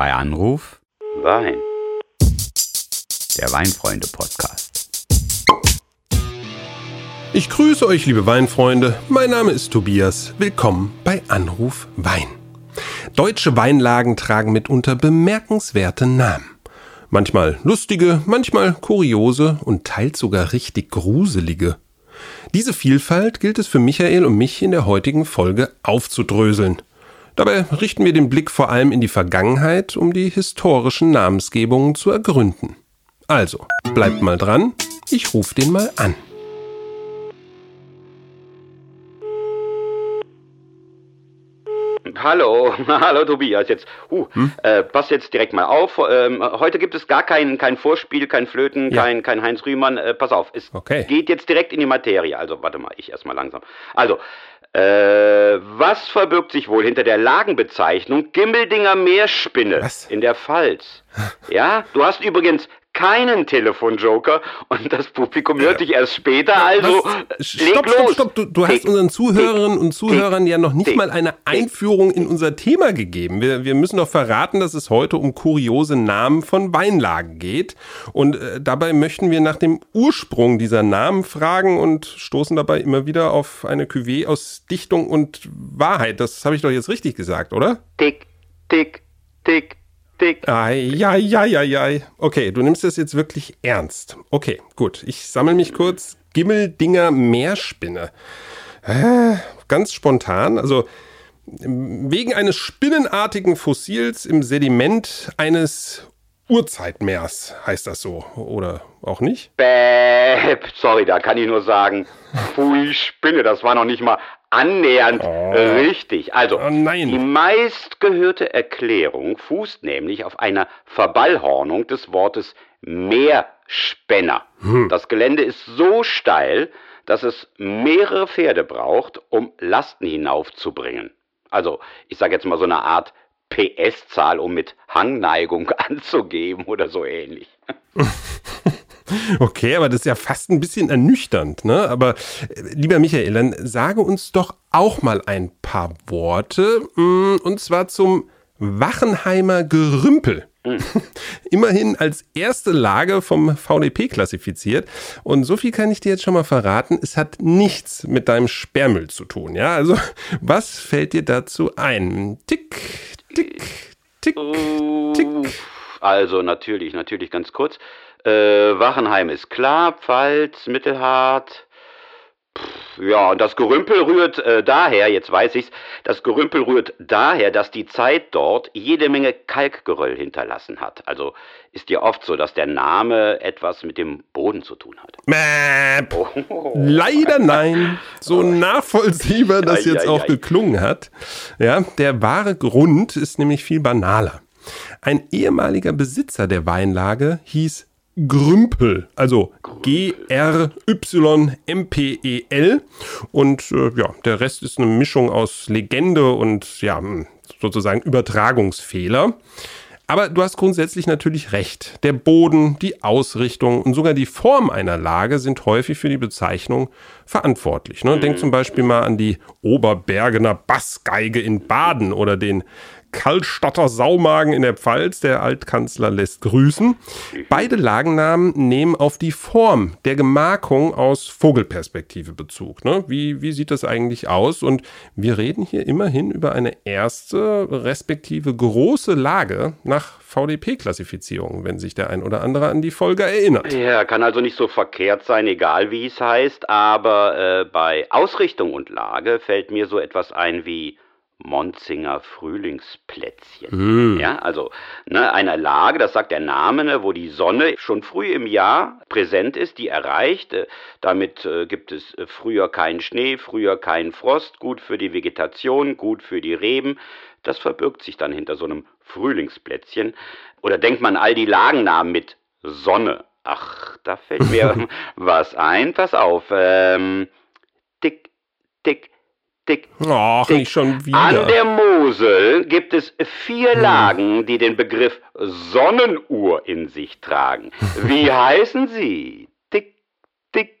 Bei Anruf Wein. Der Weinfreunde-Podcast. Ich grüße euch, liebe Weinfreunde. Mein Name ist Tobias. Willkommen bei Anruf Wein. Deutsche Weinlagen tragen mitunter bemerkenswerte Namen. Manchmal lustige, manchmal kuriose und teils sogar richtig gruselige. Diese Vielfalt gilt es für Michael und mich in der heutigen Folge aufzudröseln. Dabei richten wir den Blick vor allem in die Vergangenheit, um die historischen Namensgebungen zu ergründen. Also, bleibt mal dran, ich rufe den mal an. Hallo, hallo Tobias. Jetzt, uh, hm? äh, pass jetzt direkt mal auf. Ähm, heute gibt es gar kein, kein Vorspiel, kein Flöten, ja. kein, kein Heinz Rühmann. Äh, pass auf, es okay. geht jetzt direkt in die Materie. Also, warte mal, ich erstmal langsam. Also, äh, was verbirgt sich wohl hinter der Lagenbezeichnung Gimmeldinger Meerspinne was? in der Pfalz? Ja, du hast übrigens keinen Telefonjoker und das Publikum hört dich erst später, also Was? stopp, stopp, stopp, du, du hast unseren Zuhörerinnen und Zuhörern ja noch nicht mal eine Einführung in unser Thema gegeben. Wir, wir müssen doch verraten, dass es heute um kuriose Namen von Weinlagen geht und äh, dabei möchten wir nach dem Ursprung dieser Namen fragen und stoßen dabei immer wieder auf eine Cuvée aus Dichtung und Wahrheit. Das habe ich doch jetzt richtig gesagt, oder? Tick, tick, tick, dick. Eieieiei. Okay, du nimmst das jetzt wirklich ernst. Okay, gut. Ich sammle mich kurz. Gimmeldinger Meerspinne. Äh, ganz spontan. Also wegen eines spinnenartigen Fossils im Sediment eines Urzeitmeers heißt das so, oder auch nicht? Bäh, sorry, da kann ich nur sagen, pfui Spinne, das war noch nicht mal annähernd oh. richtig. Also, oh die meistgehörte Erklärung fußt nämlich auf einer Verballhornung des Wortes Meerspänner. Hm. Das Gelände ist so steil, dass es mehrere Pferde braucht, um Lasten hinaufzubringen. Also, ich sage jetzt mal so eine Art PS-Zahl, um mit Hangneigung anzugeben oder so ähnlich. Okay, aber das ist ja fast ein bisschen ernüchternd, ne? Aber äh, lieber Michael, dann sage uns doch auch mal ein paar Worte, mm, und zwar zum Wachenheimer Gerümpel. Mhm. Immerhin als erste Lage vom VDP klassifiziert. Und so viel kann ich dir jetzt schon mal verraten. Es hat nichts mit deinem Sperrmüll zu tun. Ja, also was fällt dir dazu ein? Tick, tick, tick, tick. Also natürlich, natürlich ganz kurz. Äh, Wachenheim ist klar, Pfalz, Mittelhart. Pff, ja, und das Gerümpel rührt äh, daher, jetzt weiß ich's, das Gerümpel rührt daher, dass die Zeit dort jede Menge Kalkgeröll hinterlassen hat. Also ist ja oft so, dass der Name etwas mit dem Boden zu tun hat. Mäp. Oh. Leider nein. So nachvollziehbar das jetzt auch geklungen hat. Ja, der wahre Grund ist nämlich viel banaler. Ein ehemaliger Besitzer der Weinlage hieß Grümpel, also G-R-Y-M-P-E-L. Und äh, ja, der Rest ist eine Mischung aus Legende und ja, sozusagen Übertragungsfehler. Aber du hast grundsätzlich natürlich recht. Der Boden, die Ausrichtung und sogar die Form einer Lage sind häufig für die Bezeichnung verantwortlich. Ne? Denk zum Beispiel mal an die Oberbergener Bassgeige in Baden oder den Kallstatter Saumagen in der Pfalz. Der Altkanzler lässt grüßen. Beide Lagennamen nehmen auf die Form der Gemarkung aus Vogelperspektive Bezug. Ne? Wie, wie sieht das eigentlich aus? Und wir reden hier immerhin über eine erste, respektive große Lage nach VDP-Klassifizierung, wenn sich der ein oder andere an die Folge erinnert. Ja, kann also nicht so verkehrt sein, egal wie es heißt, aber äh, bei Ausrichtung und Lage fällt mir so etwas ein wie Monzinger Frühlingsplätzchen. Mm. Ja, also ne, einer Lage, das sagt der Name, ne, wo die Sonne schon früh im Jahr präsent ist, die erreicht. Äh, damit äh, gibt es äh, früher keinen Schnee, früher keinen Frost, gut für die Vegetation, gut für die Reben. Das verbirgt sich dann hinter so einem Frühlingsplätzchen. Oder denkt man all die Lagennamen mit Sonne. Ach, da fällt mir was ein. Pass auf. Ähm, tick, tick, dick. Ach, dick. nicht schon wieder. An der Mosel gibt es vier hm. Lagen, die den Begriff Sonnenuhr in sich tragen. Wie heißen sie? Tick, tick,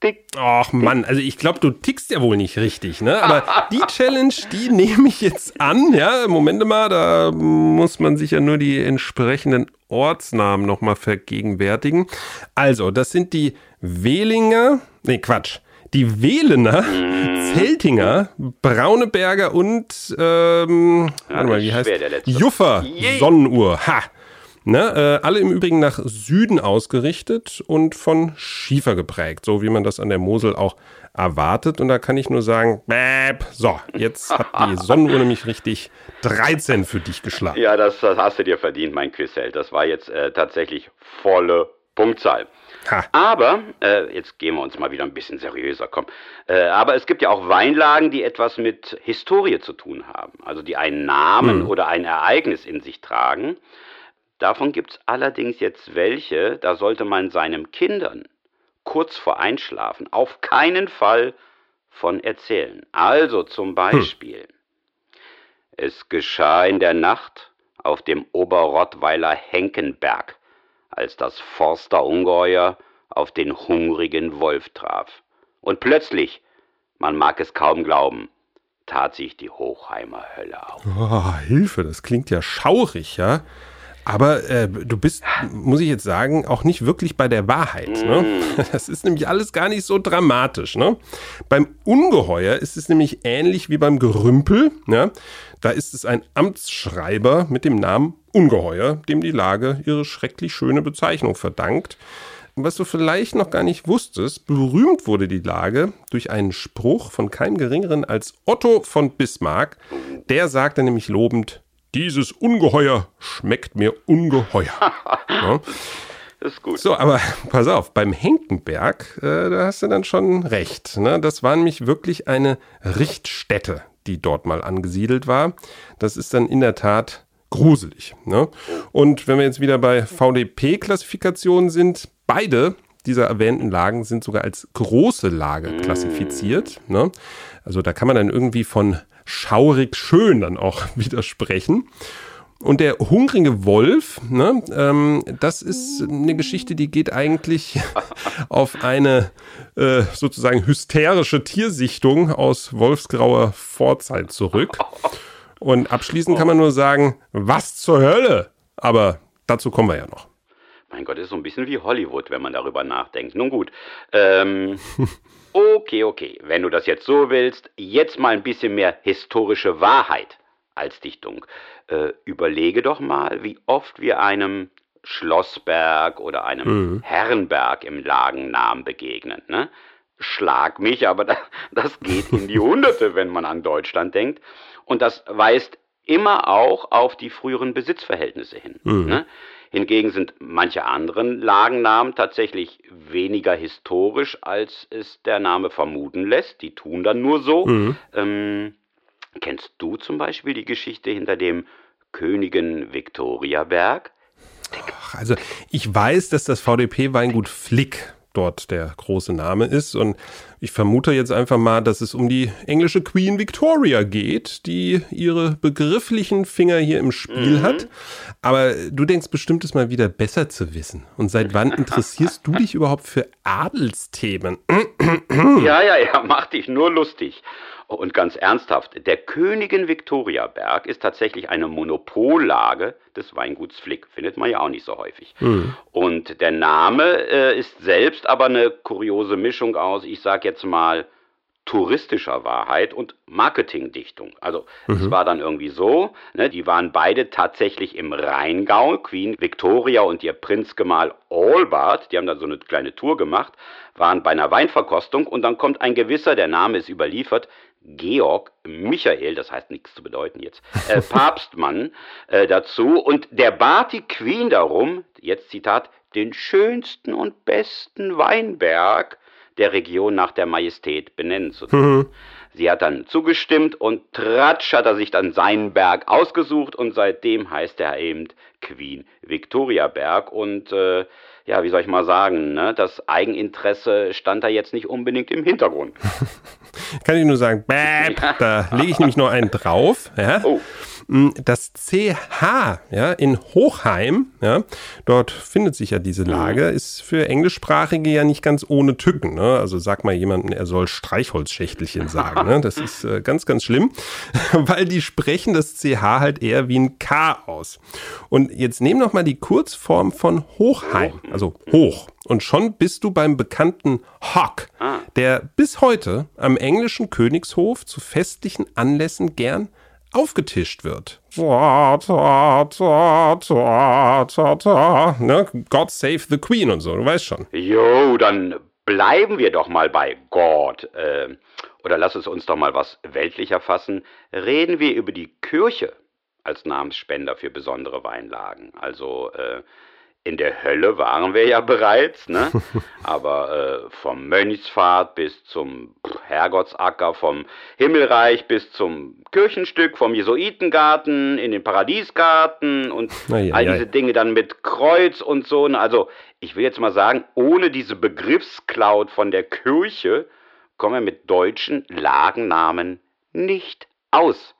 tick. Ach Mann, also ich glaube, du tickst ja wohl nicht richtig, ne? Aber die Challenge, die nehme ich jetzt an, ja? Moment mal, da muss man sich ja nur die entsprechenden Ortsnamen nochmal vergegenwärtigen. Also, das sind die Wehlinger, nee, Quatsch. Die Wählener, mhm. Zeltinger, Brauneberger und ähm, ja, warte mal, wie heißt Juffer Sonnenuhr. Ha! Ne, äh, alle im Übrigen nach Süden ausgerichtet und von Schiefer geprägt, so wie man das an der Mosel auch erwartet. Und da kann ich nur sagen, bäb, so, jetzt hat die Sonnenuhr nämlich richtig 13 für dich geschlagen. Ja, das, das hast du dir verdient, mein Quizheld. Das war jetzt äh, tatsächlich volle Punktzahl. Ha. Aber, äh, jetzt gehen wir uns mal wieder ein bisschen seriöser, komm. Äh, aber es gibt ja auch Weinlagen, die etwas mit Historie zu tun haben. Also die einen Namen mhm. oder ein Ereignis in sich tragen. Davon gibt es allerdings jetzt welche, da sollte man seinen Kindern kurz vor Einschlafen auf keinen Fall von erzählen. Also zum hm. Beispiel, hm. es geschah in der Nacht auf dem Oberrottweiler Henkenberg, als das Forsterungeheuer auf den hungrigen Wolf traf. Und plötzlich, man mag es kaum glauben, tat sich die Hochheimer Hölle auf. Oh, Hilfe, das klingt ja schaurig, ja? Aber äh, du bist, muss ich jetzt sagen, auch nicht wirklich bei der Wahrheit. Ne? Mm. Das ist nämlich alles gar nicht so dramatisch. Ne? Beim Ungeheuer ist es nämlich ähnlich wie beim Gerümpel. Ja? Da ist es ein Amtsschreiber mit dem Namen Ungeheuer, dem die Lage ihre schrecklich schöne Bezeichnung verdankt. Was du vielleicht noch gar nicht wusstest, berühmt wurde die Lage durch einen Spruch von keinem Geringeren als Otto von Bismarck. Der sagte nämlich lobend, dieses Ungeheuer schmeckt mir ungeheuer. ja. Das ist gut. So, aber pass auf, beim Henkenberg, äh, da hast du dann schon recht. Ne? Das war nämlich wirklich eine Richtstätte, die dort mal angesiedelt war. Das ist dann in der Tat gruselig. Ne? Und wenn wir jetzt wieder bei VDP-Klassifikationen sind, beide dieser erwähnten Lagen sind sogar als große Lage klassifiziert. Ne? Also da kann man dann irgendwie von schaurig schön dann auch widersprechen. Und der hungrige Wolf, ne, ähm, das ist eine Geschichte, die geht eigentlich auf eine äh, sozusagen hysterische Tiersichtung aus Wolfsgrauer Vorzeit zurück. Und abschließend kann man nur sagen, was zur Hölle? Aber dazu kommen wir ja noch. Mein Gott, ist so ein bisschen wie Hollywood, wenn man darüber nachdenkt. Nun gut. Ähm, Okay, okay, wenn du das jetzt so willst, jetzt mal ein bisschen mehr historische Wahrheit als Dichtung. Äh, überlege doch mal, wie oft wir einem Schlossberg oder einem mhm. Herrenberg im Lagennamen begegnen. Ne? Schlag mich, aber das, das geht in die Hunderte, wenn man an Deutschland denkt. Und das weist immer auch auf die früheren Besitzverhältnisse hin. Mhm. Ne? Hingegen sind manche anderen Lagennamen tatsächlich weniger historisch, als es der Name vermuten lässt. Die tun dann nur so. Mhm. Ähm, kennst du zum Beispiel die Geschichte hinter dem Königin Viktoriaberg? Also ich weiß, dass das VDP-Weingut Flick dort der große Name ist. Und ich vermute jetzt einfach mal, dass es um die englische Queen Victoria geht, die ihre begrifflichen Finger hier im Spiel mhm. hat. Aber du denkst bestimmt, es mal wieder besser zu wissen. Und seit wann interessierst du dich überhaupt für Adelsthemen? ja, ja, ja, mach dich nur lustig. Und ganz ernsthaft, der Königin Viktoriaberg ist tatsächlich eine Monopollage des Weinguts Flick. Findet man ja auch nicht so häufig. Mhm. Und der Name äh, ist selbst aber eine kuriose Mischung aus, ich sag jetzt mal, touristischer Wahrheit und Marketingdichtung. Also mhm. es war dann irgendwie so, ne, die waren beide tatsächlich im Rheingau, Queen Victoria und ihr Prinzgemahl Albert, die haben dann so eine kleine Tour gemacht, waren bei einer Weinverkostung und dann kommt ein gewisser, der Name ist überliefert, Georg Michael, das heißt nichts zu bedeuten jetzt, äh, Papstmann äh, dazu und der bat die Queen darum, jetzt Zitat, den schönsten und besten Weinberg der Region nach der Majestät benennen zu tun. Mhm. Sie hat dann zugestimmt und tratsch hat er sich dann seinen Berg ausgesucht und seitdem heißt er eben Queen Victoria Berg und äh, ja, wie soll ich mal sagen, ne? das Eigeninteresse stand da jetzt nicht unbedingt im Hintergrund. Kann ich nur sagen, bäb, da lege ich nämlich noch einen drauf. Ja? Oh. Hm, das CH ja, in Hochheim, ja, dort findet sich ja diese Lage, ist für Englischsprachige ja nicht ganz ohne Tücken. Ne? Also sag mal jemanden, er soll Streichholzschächtelchen sagen. Ne? Das ist äh, ganz, ganz schlimm, weil die sprechen das CH halt eher wie ein K aus. Und jetzt nehmen noch mal die Kurzform von Hochheim, also hoch. Und schon bist du beim bekannten Hawk, der bis heute am englischen Königshof zu festlichen Anlässen gern aufgetischt wird. Ne? God save the Queen und so, du weißt schon. Jo, dann bleiben wir doch mal bei God. Äh, oder lass es uns doch mal was weltlicher fassen. Reden wir über die Kirche als Namensspender für besondere Weinlagen. Also äh, in der Hölle waren wir ja bereits, ne? Aber äh, vom Mönchspfad bis zum Herrgottsacker, vom Himmelreich bis zum Kirchenstück, vom Jesuitengarten in den Paradiesgarten und ei, all ei. diese Dinge dann mit Kreuz und so. ne? Also ich will jetzt mal sagen, ohne diese Begriffscloud von der Kirche kommen wir mit deutschen Lagennamen nicht aus.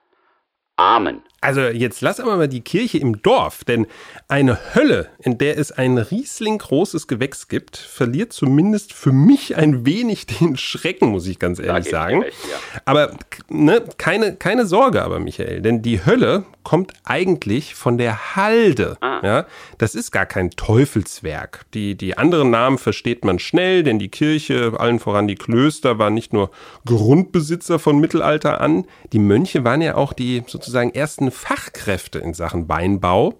Amen. Also jetzt lass aber mal die Kirche im Dorf, denn eine Hölle, in der es ein Riesling großes Gewächs gibt, verliert zumindest für mich ein wenig den Schrecken, muss ich ganz ehrlich sagen. recht, ja. Aber ne, keine, keine Sorge aber, Michael, denn die Hölle kommt eigentlich von der Halde. Ah. Ja, das ist gar kein Teufelswerk. Die, die anderen Namen versteht man schnell, denn die Kirche, allen voran die Klöster, waren nicht nur Grundbesitzer von Mittelalter an, die Mönche waren ja auch die sozusagen ersten Fachkräfte in Sachen Weinbau.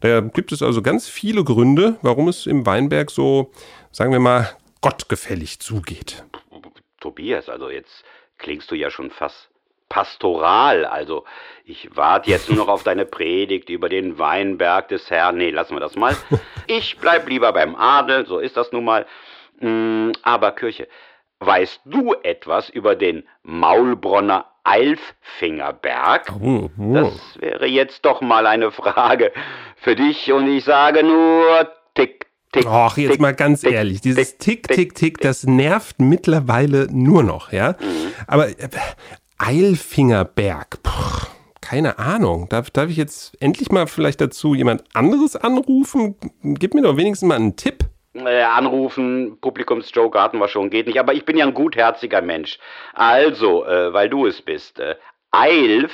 Da gibt es also ganz viele Gründe, warum es im Weinberg so, sagen wir mal, gottgefällig zugeht. Tobias, also jetzt klingst du ja schon fast pastoral. Also ich warte jetzt nur noch auf deine Predigt über den Weinberg des Herrn. Nee, lassen wir das mal. Ich bleib lieber beim Adel, so ist das nun mal. Mm, Aber Kirche, weißt du etwas über den Maulbronner Eilfingerberg? Oh, oh. Das wäre jetzt doch mal eine Frage für dich und ich sage nur tick, tick. Och, jetzt tick, mal ganz tick, ehrlich, dieses tick, Tick, Tick, Tick, das nervt mittlerweile nur noch, ja. Aber äh, Eilfingerberg, puh, keine Ahnung. Darf, darf ich jetzt endlich mal vielleicht dazu jemand anderes anrufen? Gib mir doch wenigstens mal einen Tipp. Äh, anrufen, Publikumsjoke hatten wir schon, geht nicht. Aber ich bin ja ein gutherziger Mensch. Also, äh, weil du es bist. Äh, Eilf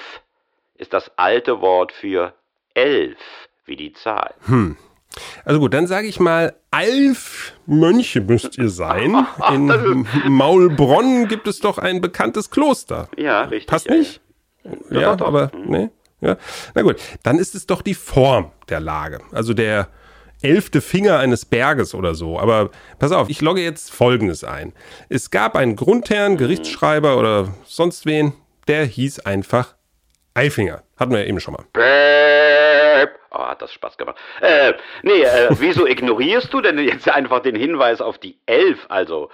ist das alte Wort für elf, wie die Zahl. Also gut, dann sage ich mal, elf Mönche müsst ihr sein. In Maulbronn gibt es doch ein bekanntes Kloster. Ja, richtig. Passt ja, ja. nicht? Ja, doch. aber ne? Ja. Na gut, dann ist es doch die Form der Lage. Also der elfte Finger eines Berges oder so. Aber pass auf, ich logge jetzt Folgendes ein. Es gab einen Grundherrn, Gerichtsschreiber oder sonst wen, der hieß einfach Eifinger. Hatten wir ja eben schon mal. Oh, hat das Spaß gemacht. Äh, nee, äh, wieso ignorierst du denn jetzt einfach den Hinweis auf die Elf? Also,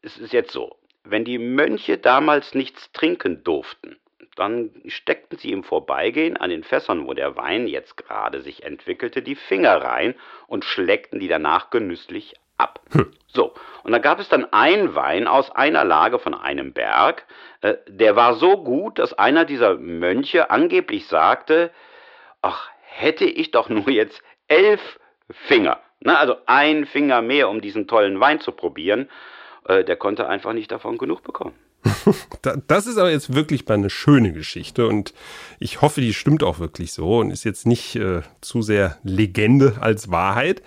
es ist jetzt so, wenn die Mönche damals nichts trinken durften, dann steckten sie im Vorbeigehen an den Fässern, wo der Wein jetzt gerade sich entwickelte, die Finger rein und schleckten die danach genüsslich ab. So, und da gab es dann einen Wein aus einer Lage von einem Berg, äh, der war so gut, dass einer dieser Mönche angeblich sagte, ach, hätte ich doch nur jetzt elf Finger, ne, also ein Finger mehr, um diesen tollen Wein zu probieren, äh, der konnte einfach nicht davon genug bekommen. Da, das ist aber jetzt wirklich mal eine schöne Geschichte und ich hoffe, die stimmt auch wirklich so und ist jetzt nicht äh, zu sehr Legende als Wahrheit.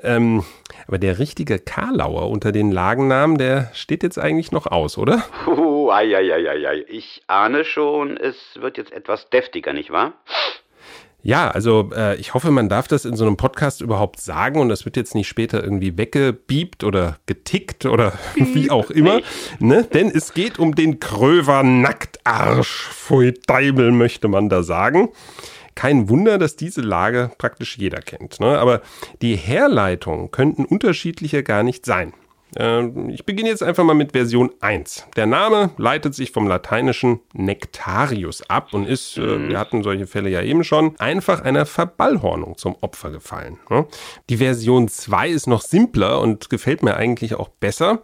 Ähm, aber der richtige Karlauer unter den Lagennamen, der steht jetzt eigentlich noch aus, oder? Puh, ei, ei, ei, ei, ei. Ich ahne schon, es wird jetzt etwas deftiger, nicht wahr? Ja, also äh, ich hoffe, man darf das in so einem Podcast überhaupt sagen und das wird jetzt nicht später irgendwie weggebiebt oder getickt oder wie auch immer. Ne? Denn es geht um den Kröver Nacktarsch. Pfui Deibel möchte man da sagen. Kein Wunder, dass diese Lage praktisch jeder kennt. Ne? Aber die Herleitungen könnten unterschiedlicher gar nicht sein. Ähm, Ich beginne jetzt einfach mal mit Version 1. Der Name leitet sich vom lateinischen Nectarius ab und ist, äh, wir hatten solche Fälle ja eben schon, einfach einer Verballhornung zum Opfer gefallen. ne? Die Version 2 ist noch simpler und gefällt mir eigentlich auch besser,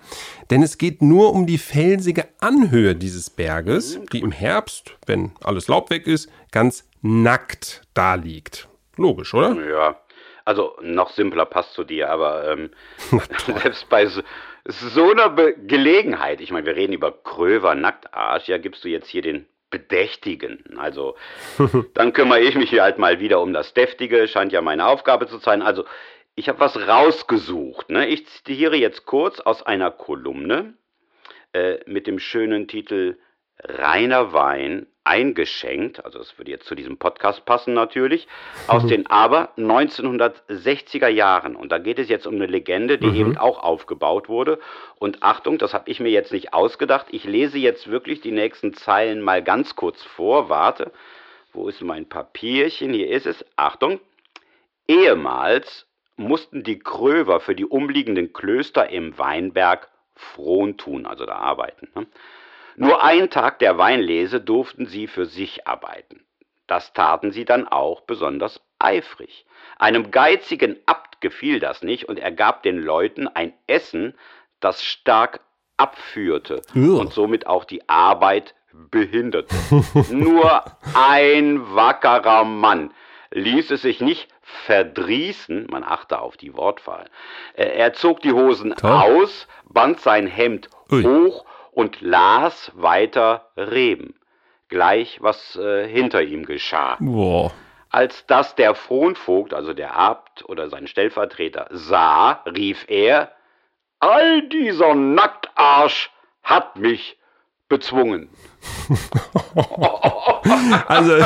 denn es geht nur um die felsige Anhöhe dieses Berges, die im Herbst, wenn alles Laub weg ist, ganz nackt da liegt. Logisch, oder? Ja, also noch simpler passt zu dir, aber ähm, selbst bei so, so einer Be Gelegenheit, ich meine, wir reden über Kröver Nacktarsch, ja, gibst du jetzt hier den Bedächtigen. Also dann kümmere ich mich hier halt mal wieder um das Deftige, scheint ja meine Aufgabe zu sein. Also ich habe was rausgesucht. Ne? Ich zitiere jetzt kurz aus einer Kolumne äh, mit dem schönen Titel Reiner Wein eingeschenkt, also das würde jetzt zu diesem Podcast passen natürlich, aus den aber 1960er Jahren. Und da geht es jetzt um eine Legende, die mhm. eben auch aufgebaut wurde. Und Achtung, das habe ich mir jetzt nicht ausgedacht. Ich lese jetzt wirklich die nächsten Zeilen mal ganz kurz vor. Warte, wo ist mein Papierchen? Hier ist es. Achtung. Ehemals mussten die Kröver für die umliegenden Klöster im Weinberg fron tun, also da arbeiten. Ne? Nur einen Tag der Weinlese durften sie für sich arbeiten. Das taten sie dann auch besonders eifrig. Einem geizigen Abt gefiel das nicht und er gab den Leuten ein Essen, das stark abführte ja. und somit auch die Arbeit behinderte. Nur ein wackerer Mann ließ es sich nicht verdrießen, man achte auf die Wortwahl. Äh, er zog die Hosen Toll. aus, band sein Hemd Ui. hoch und las weiter Reben. Gleich, was äh, hinter ihm geschah. Boah. Als das der Fronvogt, also der Abt oder sein Stellvertreter, sah, rief er, All dieser Nacktarsch hat mich bezwungen. also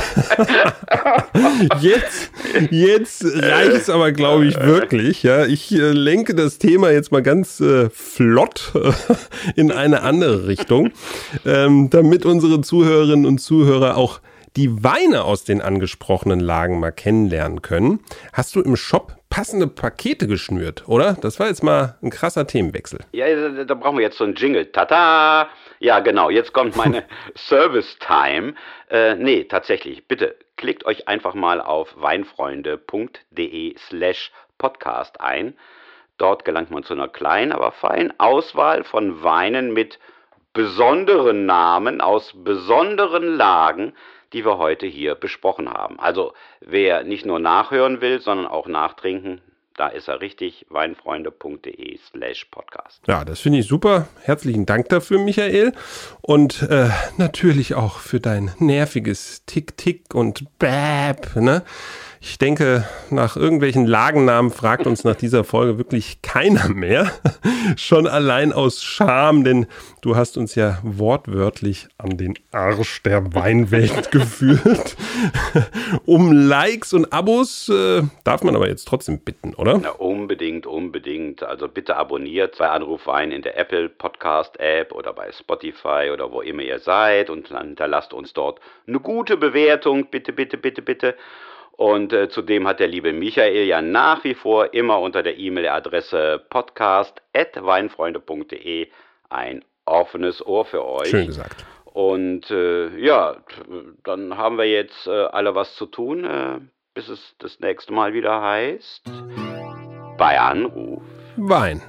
jetzt, jetzt reicht es aber, glaube ich, wirklich. Ja, ich äh, lenke das Thema jetzt mal ganz äh, flott äh, in eine andere Richtung, ähm, damit unsere Zuhörerinnen und Zuhörer auch die Weine aus den angesprochenen Lagen mal kennenlernen können. Hast du im Shop passende Pakete geschnürt, oder? Das war jetzt mal ein krasser Themenwechsel. Ja, da brauchen wir jetzt so einen Jingle. Tada! Ja, genau, jetzt kommt meine Service-Time. Äh, nee, tatsächlich, bitte klickt euch einfach mal auf weinfreunde.de slash podcast ein. Dort gelangt man zu einer kleinen, aber feinen Auswahl von Weinen mit besonderen Namen aus besonderen Lagen, die wir heute hier besprochen haben. Also wer nicht nur nachhören will, sondern auch nachtrinken, da ist er richtig, weinfreunde.de slash podcast. Ja, das finde ich super. Herzlichen Dank dafür, Michael. Und äh, natürlich auch für dein nerviges Tick-Tick und Bäb, ne? Ich denke, nach irgendwelchen Lagennamen fragt uns nach dieser Folge wirklich keiner mehr. Schon allein aus Scham, denn du hast uns ja wortwörtlich an den Arsch der Weinwelt geführt. um Likes und Abos äh, darf man aber jetzt trotzdem bitten, oder? Na, unbedingt, unbedingt. Also bitte abonniert bei Anruf Wein in der Apple Podcast App oder bei Spotify oder wo immer ihr seid und dann hinterlasst uns dort eine gute Bewertung. Bitte, bitte, bitte, bitte. Und äh, zudem hat der liebe Michael ja nach wie vor immer unter der E-Mail-Adresse podcast.weinfreunde.de ein offenes Ohr für euch. Schön gesagt. Und äh, ja, dann haben wir jetzt äh, alle was zu tun, äh, bis es das nächste Mal wieder heißt. Bei Anruf. Wein.